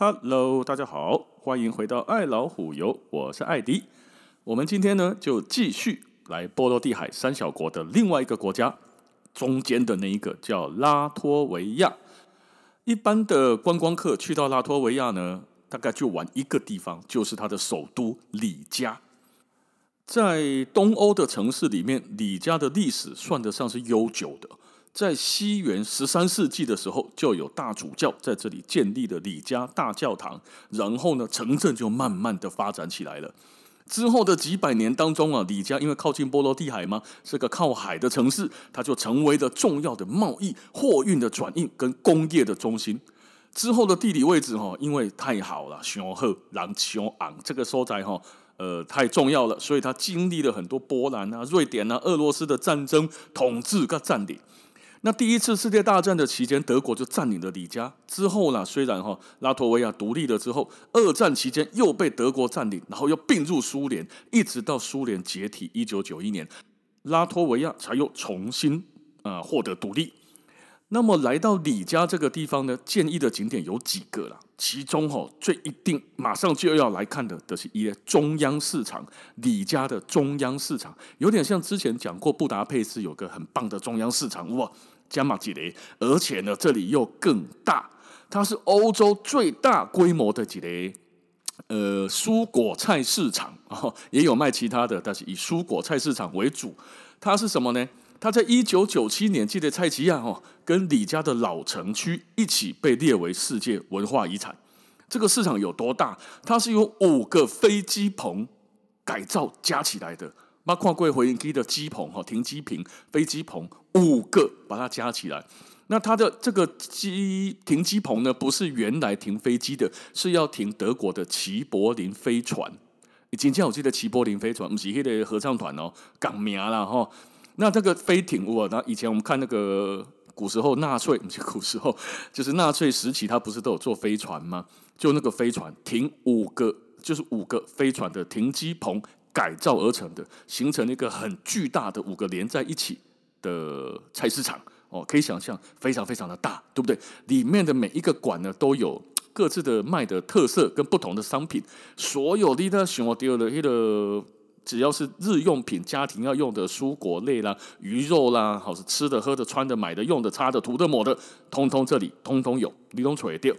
Hello，大家好，欢迎回到爱老虎游，我是艾迪。我们今天呢，就继续来波罗的海三小国的另外一个国家，中间的那一个叫拉脱维亚。一般的观光客去到拉脱维亚呢，大概就玩一个地方，就是它的首都里加。在东欧的城市里面，里加的历史算得上是悠久的。在西元十三世纪的时候，就有大主教在这里建立了李家大教堂，然后呢，城镇就慢慢的发展起来了。之后的几百年当中啊，李家因为靠近波罗的海嘛，是个靠海的城市，它就成为了重要的贸易、货运的转运跟工业的中心。之后的地理位置哈，因为太好了，雄厚、狼雄昂这个所在哈，呃，太重要了，所以它经历了很多波兰啊、瑞典啊、俄罗斯的战争统治跟占领。那第一次世界大战的期间，德国就占领了里加。之后呢，虽然哈拉脱维亚独立了之后，二战期间又被德国占领，然后又并入苏联，一直到苏联解体一九九一年，拉脱维亚才又重新啊获得独立。那么来到里加这个地方呢，建议的景点有几个了，其中哈最一定马上就要来看的，都是一中央市场。李家的中央市场有点像之前讲过，布达佩斯有个很棒的中央市场哇。加马几雷，而且呢，这里又更大，它是欧洲最大规模的几雷，呃，蔬果菜市场啊，也有卖其他的，但是以蔬果菜市场为主。它是什么呢？它在一九九七年，记得蔡奇亚哦，跟李家的老城区一起被列为世界文化遗产。这个市场有多大？它是由五个飞机棚改造加起来的。包括贵回音机的机棚哈，停机坪、飞机棚五个，把它加起来。那它的这个机停机棚呢，不是原来停飞机的，是要停德国的齐柏林飞船。以前我记得齐柏林飞船，不是那个合唱团哦，港名啦哈。那这个飞艇我，那以前我们看那个古时候纳粹，不是古时候，就是纳粹时期，他不是都有坐飞船吗？就那个飞船停五个，就是五个飞船的停机棚。改造而成的，形成一个很巨大的五个连在一起的菜市场哦，可以想象非常非常的大，对不对？里面的每一个馆呢，都有各自的卖的特色跟不同的商品。所有的那什么丢的那个，只要是日用品、家庭要用的蔬果类啦、鱼肉啦，好是吃的、喝的、穿的、买的、用的、擦的、涂的、抹的，通通这里通通有，你都垂掉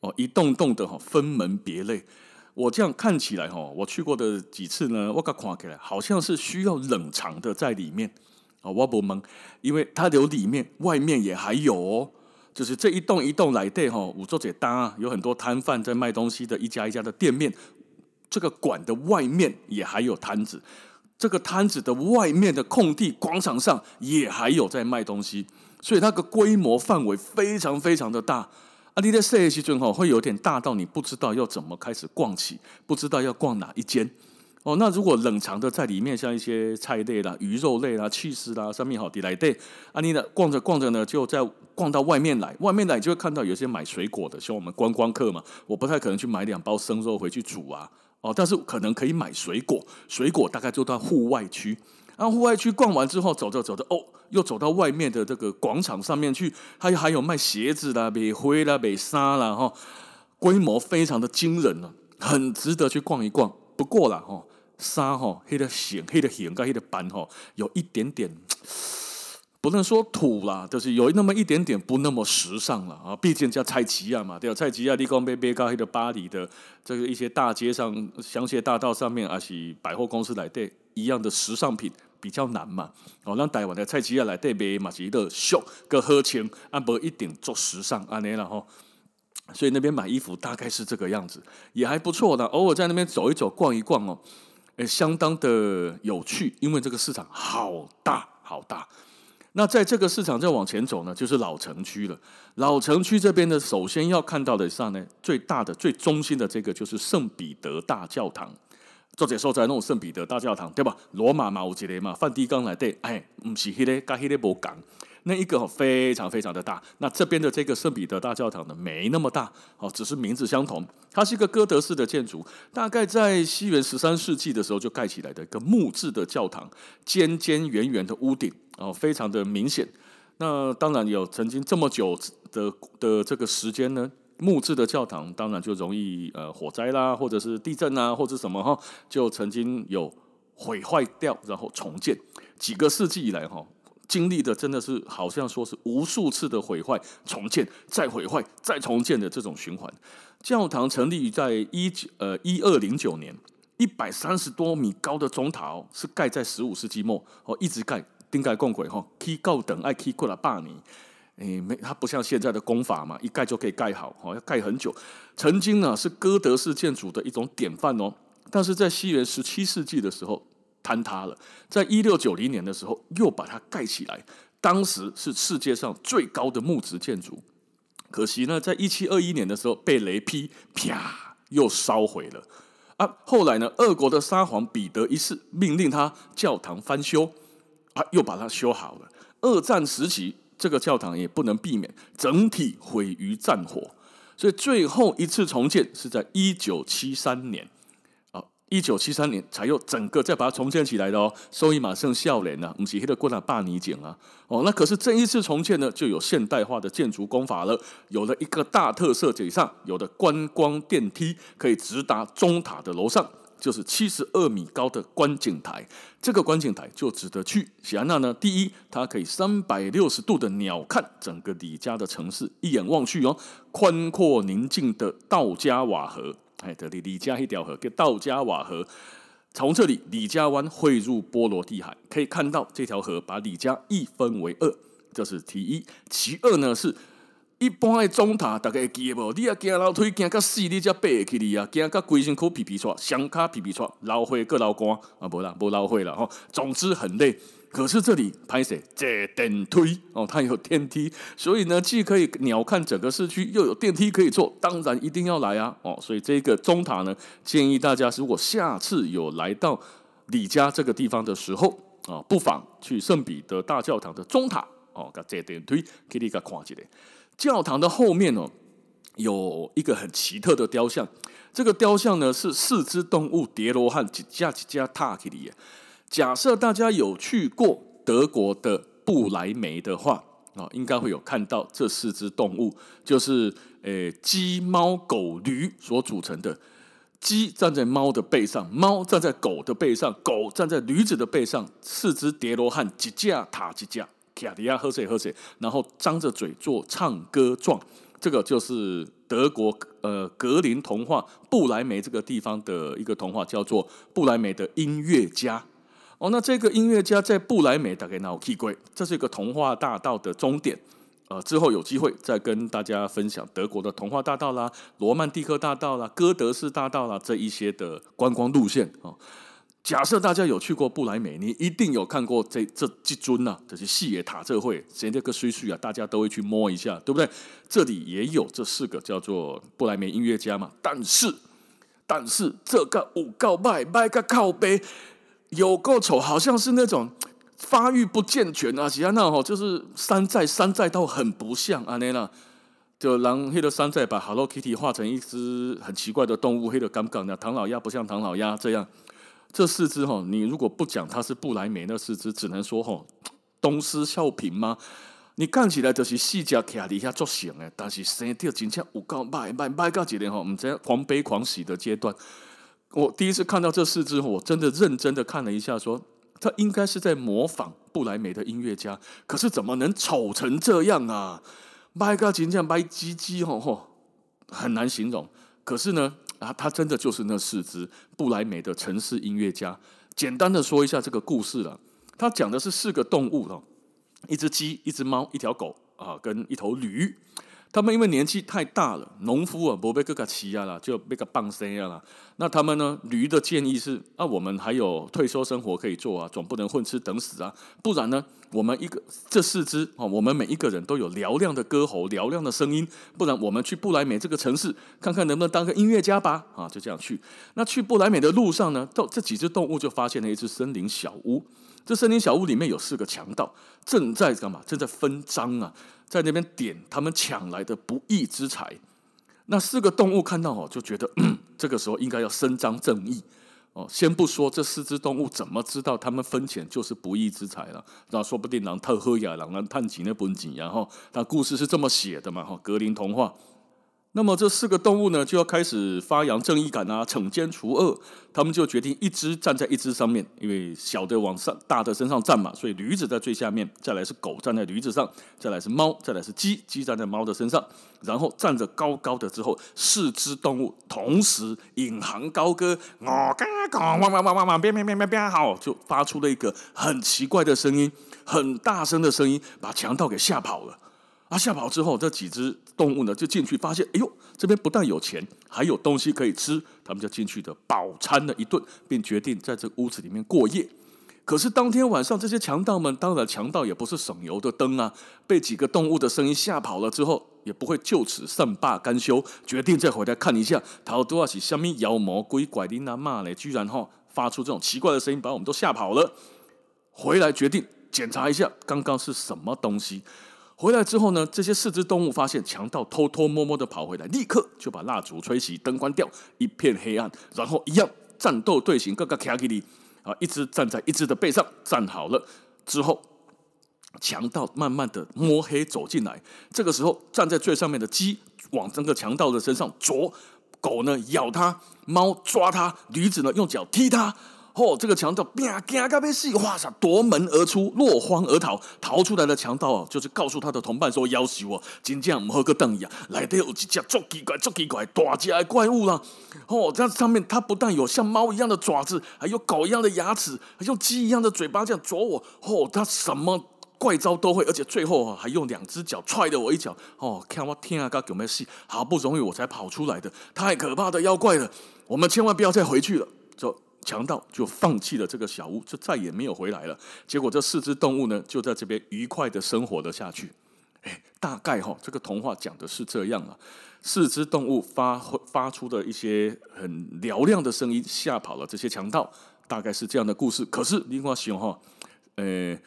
哦，一栋栋的哈，分门别类。我这样看起来哈，我去过的几次呢，我刚看起来好像是需要冷藏的在里面啊，我不懵，因为它有里面，外面也还有哦，就是这一栋一栋来对哈，五座姐搭有很多摊贩在卖东西的一家一家的店面，这个馆的外面也还有摊子，这个摊子的外面的空地广场上也还有在卖东西，所以那个规模范围非常非常的大。啊，你的设计哈会有点大到你不知道要怎么开始逛起，不知道要逛哪一间哦。那如果冷藏的在里面，像一些菜类啦、鱼肉类啦、起司啦，上面好的来对。啊，你呢逛着逛着呢，就在逛到外面来，外面来就会看到有些买水果的，像我们观光客嘛，我不太可能去买两包生肉回去煮啊。哦，但是可能可以买水果，水果大概就到户外区。然后户外区逛完之后，走着走着，哦，又走到外面的这个广场上面去，还还有卖鞋子啦、卖灰啦、卖沙啦，哈，规模非常的惊人了，很值得去逛一逛。不过啦，哈，沙哈，黑的显，黑的显，跟黑的斑哈，有一点点。不能说土啦，就是有那么一点点不那么时尚了啊。毕竟叫菜市仔嘛，对吧？菜市仔你讲买买到那个巴黎的这个一些大街上、香榭大道上面，还是百货公司来对一样的时尚品比较难嘛。哦，让台湾的菜市仔来对买嘛是一个秀个喝钱，啊不一定做时尚安尼然后，所以那边买衣服大概是这个样子，也还不错的。偶尔在那边走一走、逛一逛哦，诶，相当的有趣，因为这个市场好大好大。那在这个市场再往前走呢，就是老城区了。老城区这边呢，首先要看到的是呢，最大的、最中心的这个就是圣彼得大教堂。作者说在那种圣彼得大教堂，对吧？罗马嘛，有一个嘛，梵蒂冈来对，哎，不是那个，跟那个不同。那一个非常非常的大。那这边的这个圣彼得大教堂呢，没那么大，哦，只是名字相同。它是一个哥德式的建筑，大概在西元十三世纪的时候就盖起来的一个木质的教堂，尖尖圆圆的屋顶，哦，非常的明显。那当然有曾经这么久的的这个时间呢，木质的教堂当然就容易呃火灾啦，或者是地震啊，或者什么哈，就曾经有毁坏掉，然后重建。几个世纪以来哈，经历的真的是好像说是无数次的毁坏、重建、再毁坏、再重建的这种循环。教堂成立于在一九呃一二零九年，一百三十多米高的钟塔哦，是盖在十五世纪末哦，一直盖，钉盖共轨哈，起高等爱起过了八年。诶，没，它不像现在的工法嘛，一盖就可以盖好，哦，要盖很久。曾经呢是哥德式建筑的一种典范哦，但是在西元十七世纪的时候坍塌了，在一六九零年的时候又把它盖起来，当时是世界上最高的木质建筑。可惜呢，在一七二一年的时候被雷劈，啪，又烧毁了。啊，后来呢，俄国的沙皇彼得一世命令他教堂翻修，啊，又把它修好了。二战时期。这个教堂也不能避免整体毁于战火，所以最后一次重建是在一九七三年，一九七三年才又整个再把它重建起来的哦。所以马上笑脸呐，不是那个过那霸尼简啊，哦，那可是这一次重建呢，就有现代化的建筑工法了，有了一个大特色，以上有的观光电梯可以直达钟塔的楼上。就是七十二米高的观景台，这个观景台就值得去。喜安娜呢？第一，它可以三百六十度的鸟瞰整个李家的城市，一眼望去哦，宽阔宁静的道加瓦河，哎，这里里加一条河叫道加瓦河，从这里李家湾汇入波罗的海，可以看到这条河把李家一分为二，这是其一。其二呢是。一般的钟塔，大家记得无？你啊，行楼梯行到死，你才爬起哩啊！行到规身躯皮皮挫，双脚皮皮挫，老灰各老干啊！无啦，无老灰了哈。总之很累，可是这里拍摄坐电梯哦，它有电梯，所以呢，既可以鸟瞰整个市区，又有电梯可以坐，当然一定要来啊！哦，所以这个钟塔呢，建议大家如果下次有来到李家这个地方的时候啊，不妨去圣彼得大教堂的钟塔哦，甲坐电梯给你看一下。教堂的后面哦，有一个很奇特的雕像。这个雕像呢，是四只动物叠罗汉几架几架塔起的。假设大家有去过德国的布莱梅的话啊，应该会有看到这四只动物，就是诶鸡、猫、狗、驴所组成的。鸡站在猫的背上，猫站在狗的背上，狗站在驴子的背上，四只叠罗汉几架塔几架。卡迪亚喝水喝水，然后张着嘴做唱歌状，这个就是德国呃格林童话布莱梅这个地方的一个童话，叫做布莱梅的音乐家。哦，那这个音乐家在布莱美大概哪去过？这是一个童话大道的终点。呃，之后有机会再跟大家分享德国的童话大道啦、罗曼蒂克大道啦、哥德式大道啦这一些的观光路线哦。假设大家有去过布莱美，你一定有看过这这几尊呐、啊，这些细野塔这会，谁这个水水啊，大家都会去摸一下，对不对？这里也有这四个叫做布莱梅音乐家嘛。但是，但是这个五告拜拜个靠背有够丑，好像是那种 发育不健全啊，其他那吼就是山寨山寨到很不像啊那那，就让黑的山寨把 Hello Kitty 画成一只很奇怪的动物，黑的杠杠的唐老鸭不像唐老鸭这样。这四只吼，你如果不讲它是布莱梅那四只，只能说吼东施效颦吗？你看起来就是细脚卡底下作型诶，但是生得真正有够卖卖卖到几年哈，我们在狂悲狂喜的阶段。我第一次看到这四只，我真的认真的看了一下说，说它应该是在模仿布莱梅的音乐家，可是怎么能丑成这样啊？卖到真正卖唧唧吼吼，很难形容。可是呢。啊，他真的就是那四只布莱梅的城市音乐家。简单的说一下这个故事了。他讲的是四个动物哦，一只鸡，一只猫，一条狗啊，跟一头驴。他们因为年纪太大了，农夫啊，不被哥哥骑啊了，就被个棒生啊了。那他们呢？驴的建议是：啊，我们还有退休生活可以做啊，总不能混吃等死啊。不然呢，我们一个这四只啊，我们每一个人都有嘹亮的歌喉、嘹亮的声音。不然，我们去布莱美这个城市，看看能不能当个音乐家吧。啊，就这样去。那去布莱美的路上呢，到这几只动物就发现了一只森林小屋。这森林小屋里面有四个强盗，正在干嘛？正在分赃啊。在那边点他们抢来的不义之财，那四个动物看到哦，就觉得这个时候应该要伸张正义哦。先不说这四只动物怎么知道他们分钱就是不义之财了，那说不定狼特喝呀，狼人探井那本井，然后他故事是这么写的嘛哈，格林童话。那么这四个动物呢，就要开始发扬正义感啊，惩奸除恶。他们就决定一只站在一只上面，因为小的往上，大的身上站嘛，所以驴子在最下面。再来是狗站在驴子上，再来是猫，再来是鸡，鸡站在猫的身上。然后站着高高的之后，四只动物同时引吭高歌，我嘎嘎汪汪汪汪汪，变变变变变，好，就发出了一个很奇怪的声音，很大声的声音，把强盗给吓跑了。他吓跑之后，这几只动物呢就进去，发现，哎呦，这边不但有钱，还有东西可以吃，他们就进去的饱餐了一顿，并决定在这屋子里面过夜。可是当天晚上，这些强盗们，当然强盗也不是省油的灯啊，被几个动物的声音吓跑了之后，也不会就此善罢甘休，决定再回来看一下，逃多少起虾米妖魔鬼怪的那骂呢？居然哈发出这种奇怪的声音，把我们都吓跑了。回来决定检查一下，刚刚是什么东西。回来之后呢，这些四只动物发现强盗偷偷摸摸的跑回来，立刻就把蜡烛吹熄，灯关掉，一片黑暗，然后一样战斗队形，各个卡给你啊，一只站在一只的背上站好了之后，强盗慢慢的摸黑走进来，这个时候站在最上面的鸡往这个强盗的身上啄，狗呢咬它，猫抓它，驴子呢用脚踢它。哦，这个强盗啪啪嘎被死，哇塞，夺门而出，落荒而逃。逃出来的强盗啊，就是告诉他的同伴说：“要挟我，真正不好个等呀，来的有几只捉奇怪、捉奇怪大只的怪物啦。”哦，这上面它不但有像猫一样的爪子，还有狗一样的牙齿，还有鸡一样的嘴巴，这样啄我。哦，它什么怪招都会，而且最后还用两只脚踹了我一脚。哦，看我天啊，该有没有戏？好不容易我才跑出来的，太可怕的妖怪了，我们千万不要再回去了。走。强盗就放弃了这个小屋，就再也没有回来了。结果这四只动物呢，就在这边愉快的生活了下去。哎，大概哈，这个童话讲的是这样啊。四只动物发发出的一些很嘹亮的声音，吓跑了这些强盗，大概是这样的故事。可是另外熊哈，呃。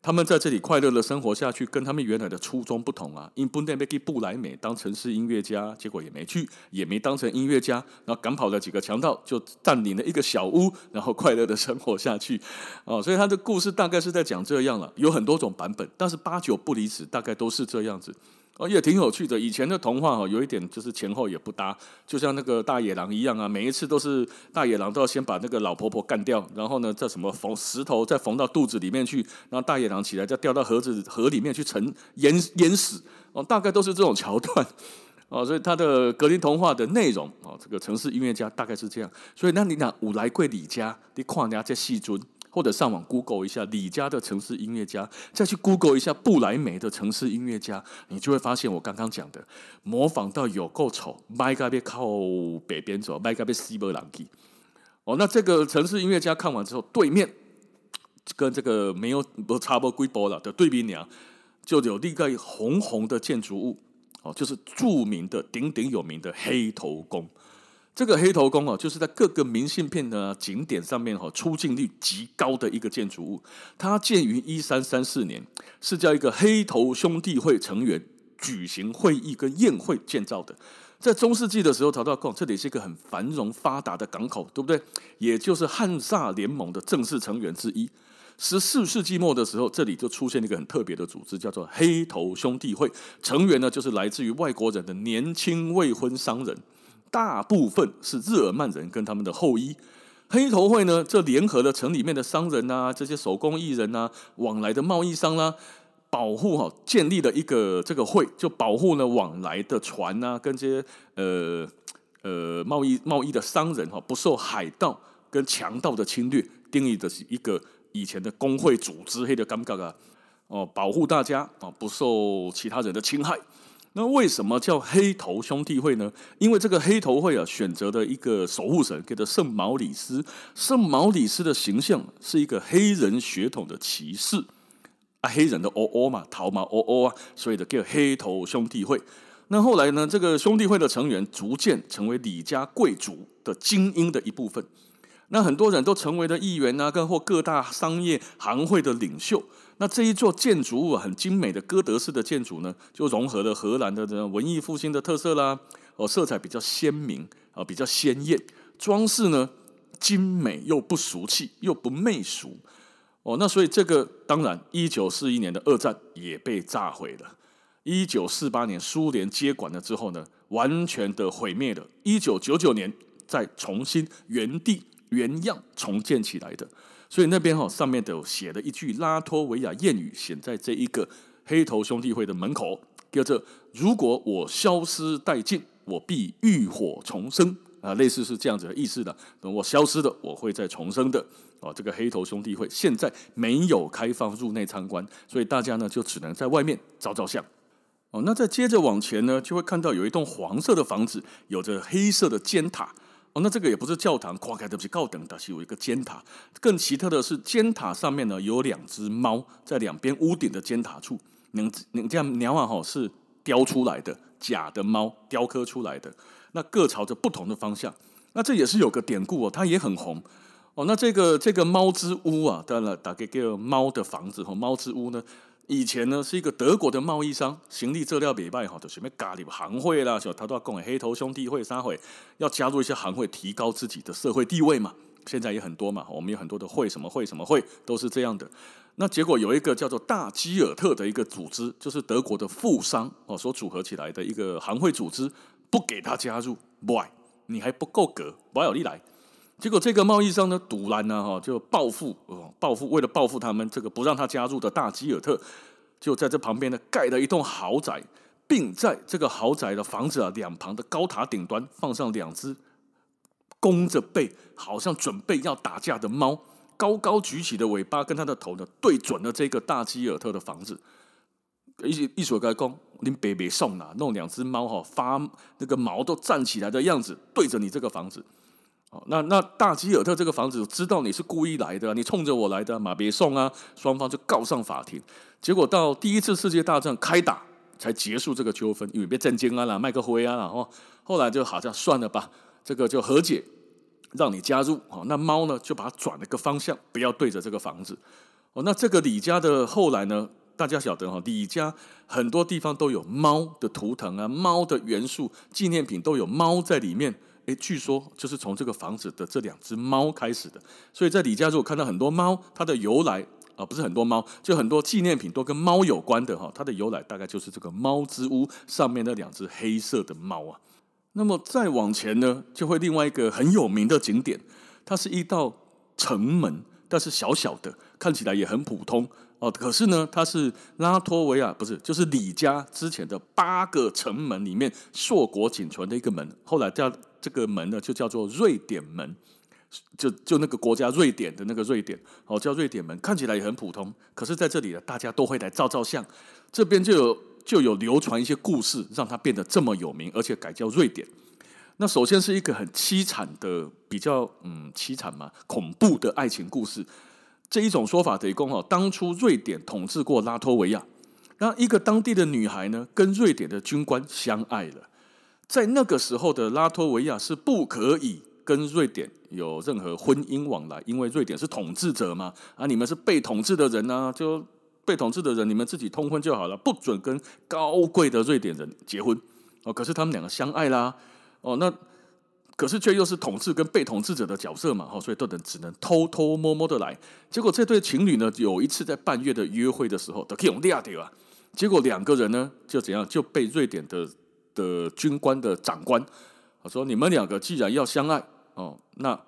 他们在这里快乐的生活下去，跟他们原来的初衷不同啊。因本来要去布莱美当城市音乐家，结果也没去，也没当成音乐家，然后赶跑了几个强盗，就占领了一个小屋，然后快乐的生活下去。哦，所以他的故事大概是在讲这样了，有很多种版本，但是八九不离十，大概都是这样子。哦，也挺有趣的。以前的童话哦，有一点就是前后也不搭，就像那个大野狼一样啊。每一次都是大野狼都要先把那个老婆婆干掉，然后呢，再什么缝石头再缝到肚子里面去，然后大野狼起来再掉到河子河里面去沉淹淹死。哦，大概都是这种桥段。哦，所以他的格林童话的内容哦，这个城市音乐家大概是这样。所以那你讲五来贵李家，你看人家这细尊。或者上网 Google 一下李家的城市音乐家，再去 Google 一下布莱梅的城市音乐家，你就会发现我刚刚讲的模仿到有够丑，麦该被靠北边走，麦该被西伯朗基。哦，那这个城市音乐家看完之后，对面跟这个没有不差不多规模了的对比俩，就有另外红红的建筑物，哦，就是著名的鼎鼎有名的黑头宫。这个黑头宫哦，就是在各个明信片的景点上面哈，出镜率极高的一个建筑物。它建于一三三四年，是叫一个黑头兄弟会成员举行会议跟宴会建造的。在中世纪的时候，曹操讲这里是一个很繁荣发达的港口，对不对？也就是汉萨联盟的正式成员之一。十四世纪末的时候，这里就出现了一个很特别的组织，叫做黑头兄弟会。成员呢，就是来自于外国人的年轻未婚商人。大部分是日耳曼人跟他们的后裔，黑头会呢，这联合了城里面的商人啊，这些手工艺人啊，往来的贸易商啦、保护哈，建立了一个这个会，就保护呢往来的船啊，跟这些呃呃贸易贸易的商人哈，不受海盗跟强盗的侵略，定义的是一个以前的工会组织，黑的尴尬啊，哦，保护大家啊，不受其他人的侵害。那为什么叫黑头兄弟会呢？因为这个黑头会啊，选择的一个守护神叫做圣毛里斯。圣毛里斯的形象是一个黑人血统的骑士啊，黑人的哦哦嘛，桃毛哦哦啊，所以的叫黑头兄弟会。那后来呢，这个兄弟会的成员逐渐成为李家贵族的精英的一部分。那很多人都成为了议员啊，跟或各大商业行会的领袖。那这一座建筑物很精美的哥德式的建筑呢，就融合了荷兰的这文艺复兴的特色啦，哦，色彩比较鲜明啊，比较鲜艳，装饰呢精美又不俗气又不媚俗哦。那所以这个当然，一九四一年的二战也被炸毁了。一九四八年苏联接管了之后呢，完全的毁灭了。一九九九年再重新原地原样重建起来的。所以那边哈上面的写了一句拉脱维亚谚语，写在这一个黑头兄弟会的门口，叫做“如果我消失殆尽，我必浴火重生”。啊，类似是这样子的意思的。等我消失了，我会再重生的。哦，这个黑头兄弟会现在没有开放入内参观，所以大家呢就只能在外面照照相。哦，那再接着往前呢，就会看到有一栋黄色的房子，有着黑色的尖塔。哦，那这个也不是教堂，跨开的不是高等的，是有一个尖塔。更奇特的是，尖塔上面呢有两只猫在两边屋顶的尖塔处。能能这样鸟啊，哈，是雕出来的假的猫，雕刻出来的。那各朝着不同的方向。那这也是有个典故哦，它也很红哦。那这个这个猫之屋啊，当然打给个猫的房子和猫之屋呢。以前呢是一个德国的贸易商，行李质量礼拜哈，就什么咖喱行会啦，小他都要供给黑头兄弟会三会，要加入一些行会，提高自己的社会地位嘛。现在也很多嘛，我们有很多的会，什么会什么会都是这样的。那结果有一个叫做大基尔特的一个组织，就是德国的富商哦所组合起来的一个行会组织，不给他加入，why？你还不够格，不要你来。结果这个贸易商呢，赌烂呢，哈，就报复，报复，为了报复他们这个不让他加入的大基尔特，就在这旁边呢盖了一栋豪宅，并在这个豪宅的房子啊两旁的高塔顶端放上两只弓着背，好像准备要打架的猫，高高举起的尾巴跟他的头呢对准了这个大基尔特的房子。一一所该讲，你别别送啦，弄两只猫哈发那个毛都站起来的样子，对着你这个房子。哦，那那大基尔特这个房子知道你是故意来的，你冲着我来的，马别送啊！双方就告上法庭，结果到第一次世界大战开打才结束这个纠纷，因为被震惊啊啦，麦克灰啊，然后后来就好像算了吧，这个就和解，让你加入。哦，那猫呢就把它转了个方向，不要对着这个房子。哦，那这个李家的后来呢，大家晓得哈，李家很多地方都有猫的图腾啊，猫的元素纪念品都有猫在里面。诶，据说就是从这个房子的这两只猫开始的，所以在李家如果看到很多猫，它的由来啊，不是很多猫，就很多纪念品都跟猫有关的哈，它的由来大概就是这个猫之屋上面那两只黑色的猫啊。那么再往前呢，就会另外一个很有名的景点，它是一道城门，但是小小的，看起来也很普通哦。可是呢，它是拉脱维亚不是，就是李家之前的八个城门里面硕果仅存的一个门，后来叫。这个门呢，就叫做瑞典门，就就那个国家瑞典的那个瑞典，哦，叫瑞典门，看起来也很普通。可是在这里呢，大家都会来照照相。这边就有就有流传一些故事，让它变得这么有名，而且改叫瑞典。那首先是一个很凄惨的，比较嗯凄惨嘛，恐怖的爱情故事。这一种说法得供哦，当初瑞典统治过拉脱维亚，然后一个当地的女孩呢，跟瑞典的军官相爱了。在那个时候的拉脱维亚是不可以跟瑞典有任何婚姻往来，因为瑞典是统治者嘛，啊，你们是被统治的人呢，啊，就被统治的人，你们自己通婚就好了，不准跟高贵的瑞典人结婚哦。可是他们两个相爱啦，哦，那可是却又是统治跟被统治者的角色嘛，哦，所以都能只能偷偷摸摸的来。结果这对情侣呢，有一次在半夜的约会的时候，都可以用掉掉啊。结果两个人呢，就怎样就被瑞典的。的军官的长官，他说：“你们两个既然要相爱哦，那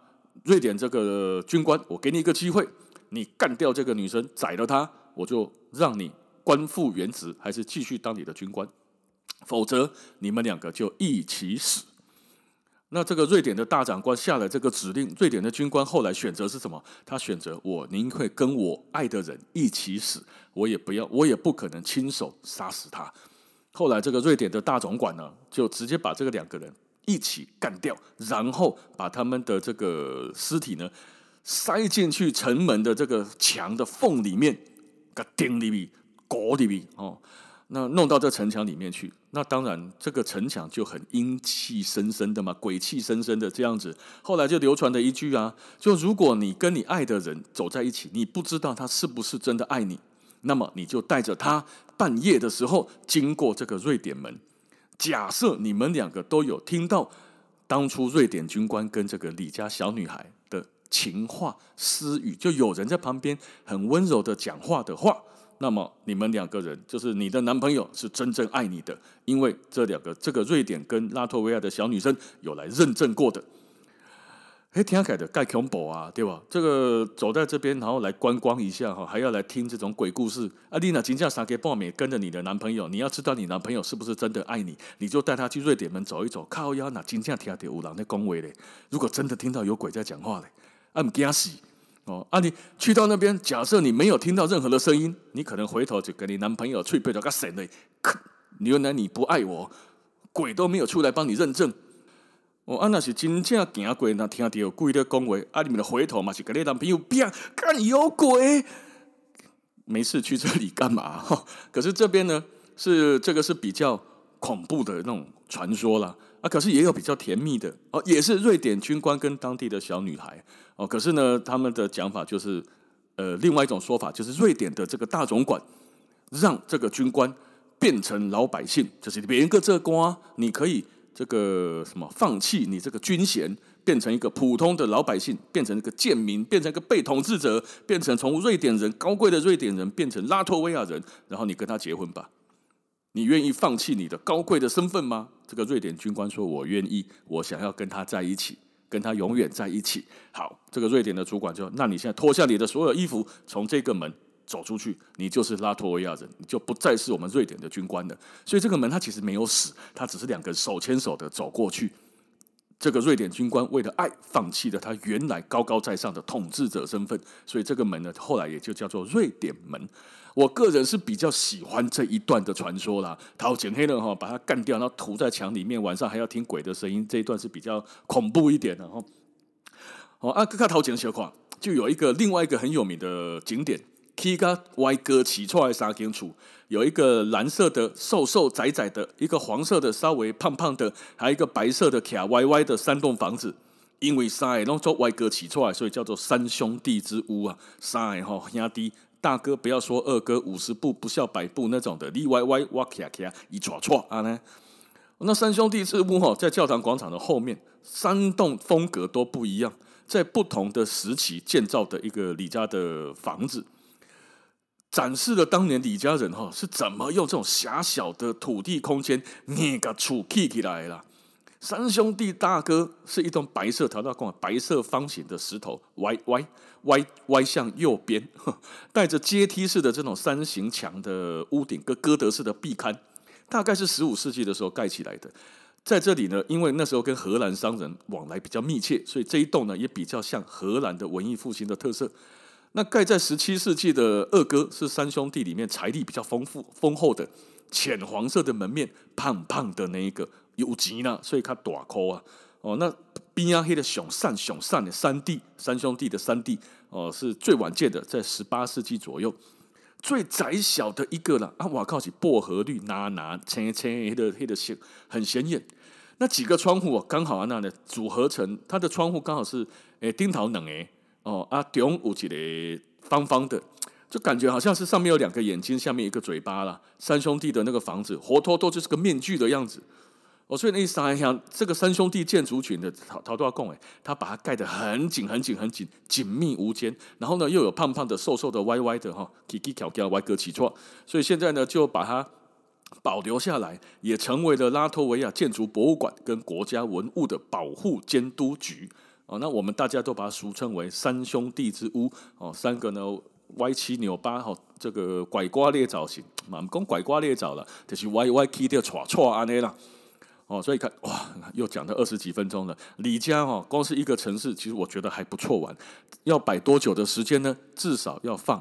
瑞典这个军官，我给你一个机会，你干掉这个女生，宰了她，我就让你官复原职，还是继续当你的军官，否则你们两个就一起死。”那这个瑞典的大长官下了这个指令，瑞典的军官后来选择是什么？他选择我宁可跟我爱的人一起死，我也不要，我也不可能亲手杀死他。后来，这个瑞典的大总管呢，就直接把这个两个人一起干掉，然后把他们的这个尸体呢塞进去城门的这个墙的缝里面，个钉里边、裹里边哦，那弄到这城墙里面去。那当然，这个城墙就很阴气森森的嘛，鬼气森森的这样子。后来就流传了一句啊，就如果你跟你爱的人走在一起，你不知道他是不是真的爱你。那么你就带着他半夜的时候经过这个瑞典门。假设你们两个都有听到当初瑞典军官跟这个李家小女孩的情话私语，就有人在旁边很温柔的讲话的话，那么你们两个人就是你的男朋友是真正爱你的，因为这两个这个瑞典跟拉脱维亚的小女生有来认证过的。哎，听起来的盖恐怖啊，对吧？这个走在这边，然后来观光一下哈，还要来听这种鬼故事。阿丽娜，金价三给报名，跟着你的男朋友，你要知道你男朋友是不是真的爱你，你就带他去瑞典门走一走。靠腰那金价听到有人在恭维嘞，如果真的听到有鬼在讲话嘞，啊，唔惊死哦！啊，你去到那边，假设你没有听到任何的声音，你可能回头就跟你男朋友去背头个神嘞，原来你不爱我，鬼都没有出来帮你认证。哦，啊，那是真正行过，那听到有鬼的恭维，啊，你们的回头嘛是跟你男朋友变，看有鬼，没事去这里干嘛？哈，可是这边呢，是这个是比较恐怖的那种传说啦。啊，可是也有比较甜蜜的哦，也是瑞典军官跟当地的小女孩哦，可是呢，他们的讲法就是，呃，另外一种说法就是瑞典的这个大总管让这个军官变成老百姓，就是别人个这瓜，你可以。这个什么放弃你这个军衔，变成一个普通的老百姓，变成一个贱民，变成一个被统治者，变成从瑞典人高贵的瑞典人变成拉脱维亚人，然后你跟他结婚吧？你愿意放弃你的高贵的身份吗？这个瑞典军官说：“我愿意，我想要跟他在一起，跟他永远在一起。”好，这个瑞典的主管就：“那你现在脱下你的所有衣服，从这个门。”走出去，你就是拉脱维亚人，你就不再是我们瑞典的军官了。所以这个门他其实没有死，他只是两个手牵手的走过去。这个瑞典军官为了爱，放弃了他原来高高在上的统治者身份，所以这个门呢，后来也就叫做瑞典门。我个人是比较喜欢这一段的传说啦。陶潜黑人哈，把他干掉，然后涂在墙里面，晚上还要听鬼的声音，这一段是比较恐怖一点的哈。哦，啊，看掏剪的情况，就有一个另外一个很有名的景点。K 个歪哥骑出来三间厝，有一个蓝色的瘦瘦窄窄的，一个黄色的稍微胖胖的，还有一个白色的卡歪歪的三栋房子。因为三个拢做歪哥骑出来，所以叫做三兄弟之屋啊。三个吼兄弟，大哥不要说二哥五十步不笑百步那种的，你歪歪我卡卡一撮撮啊呢。那三兄弟之屋哈，在教堂广场的后面，三栋风格都不一样，在不同的时期建造的一个李家的房子。展示了当年李家人哈是怎么用这种狭小的土地空间捏个厝砌起来的。三兄弟大哥是一栋白色条条框、白色方形的石头，歪歪歪歪向右边，带着阶梯式的这种三形墙的屋顶，跟哥德式的壁龛，大概是十五世纪的时候盖起来的。在这里呢，因为那时候跟荷兰商人往来比较密切，所以这一栋呢也比较像荷兰的文艺复兴的特色。那盖在十七世纪的二哥是三兄弟里面财力比较丰富丰厚的，浅黄色的门面，胖胖的那一个有钱呢，所以他大抠啊。哦，那边啊黑的熊善熊善的三弟三兄弟的三弟哦，是最晚建的，在十八世纪左右，最窄小的一个了啊！哇靠，起薄荷绿拿拿青青黑的黑的显很显眼。那几个窗户刚好啊，那呢组合成它的窗户刚好是诶钉头两诶。哦啊，中有一个方方的，就感觉好像是上面有两个眼睛，下面一个嘴巴啦。三兄弟的那个房子，活脱脱就是个面具的样子。哦，所以那意思来讲，这个三兄弟建筑群的陶陶多少贡哎，他把它盖得很紧、很紧、很紧，紧密无间。然后呢，又有胖胖的、瘦瘦的、歪歪的哈，奇奇巧巧、歪哥奇错。所以现在呢，就把它保留下来，也成为了拉脱维亚建筑博物馆跟国家文物的保护监督局。哦，那我们大家都把它俗称为三兄弟之屋。哦，三个呢歪七扭八，哈，这个拐瓜裂枣型，嘛，讲拐瓜裂枣了，就是歪歪起的错错安尼啦。哦，所以看哇，又讲了二十几分钟了。李家哦，光是一个城市，其实我觉得还不错玩。要摆多久的时间呢？至少要放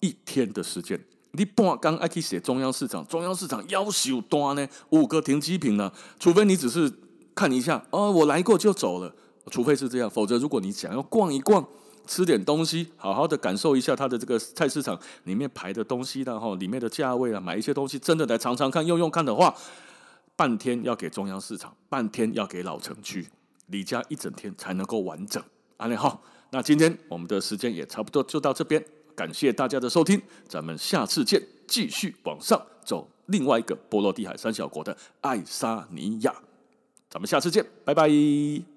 一天的时间。你半刚爱去写中央市场，中央市场要求多呢，五个停机坪呢，除非你只是看一下，哦，我来过就走了。除非是这样，否则如果你想要逛一逛，吃点东西，好好的感受一下它的这个菜市场里面排的东西，然后里面的价位啊，买一些东西，真的来尝尝看、用用看的话，半天要给中央市场，半天要给老城区，李家一整天才能够完整。安利好，那今天我们的时间也差不多就到这边，感谢大家的收听，咱们下次见，继续往上走，另外一个波罗的海三小国的爱沙尼亚。咱们下次见，拜拜。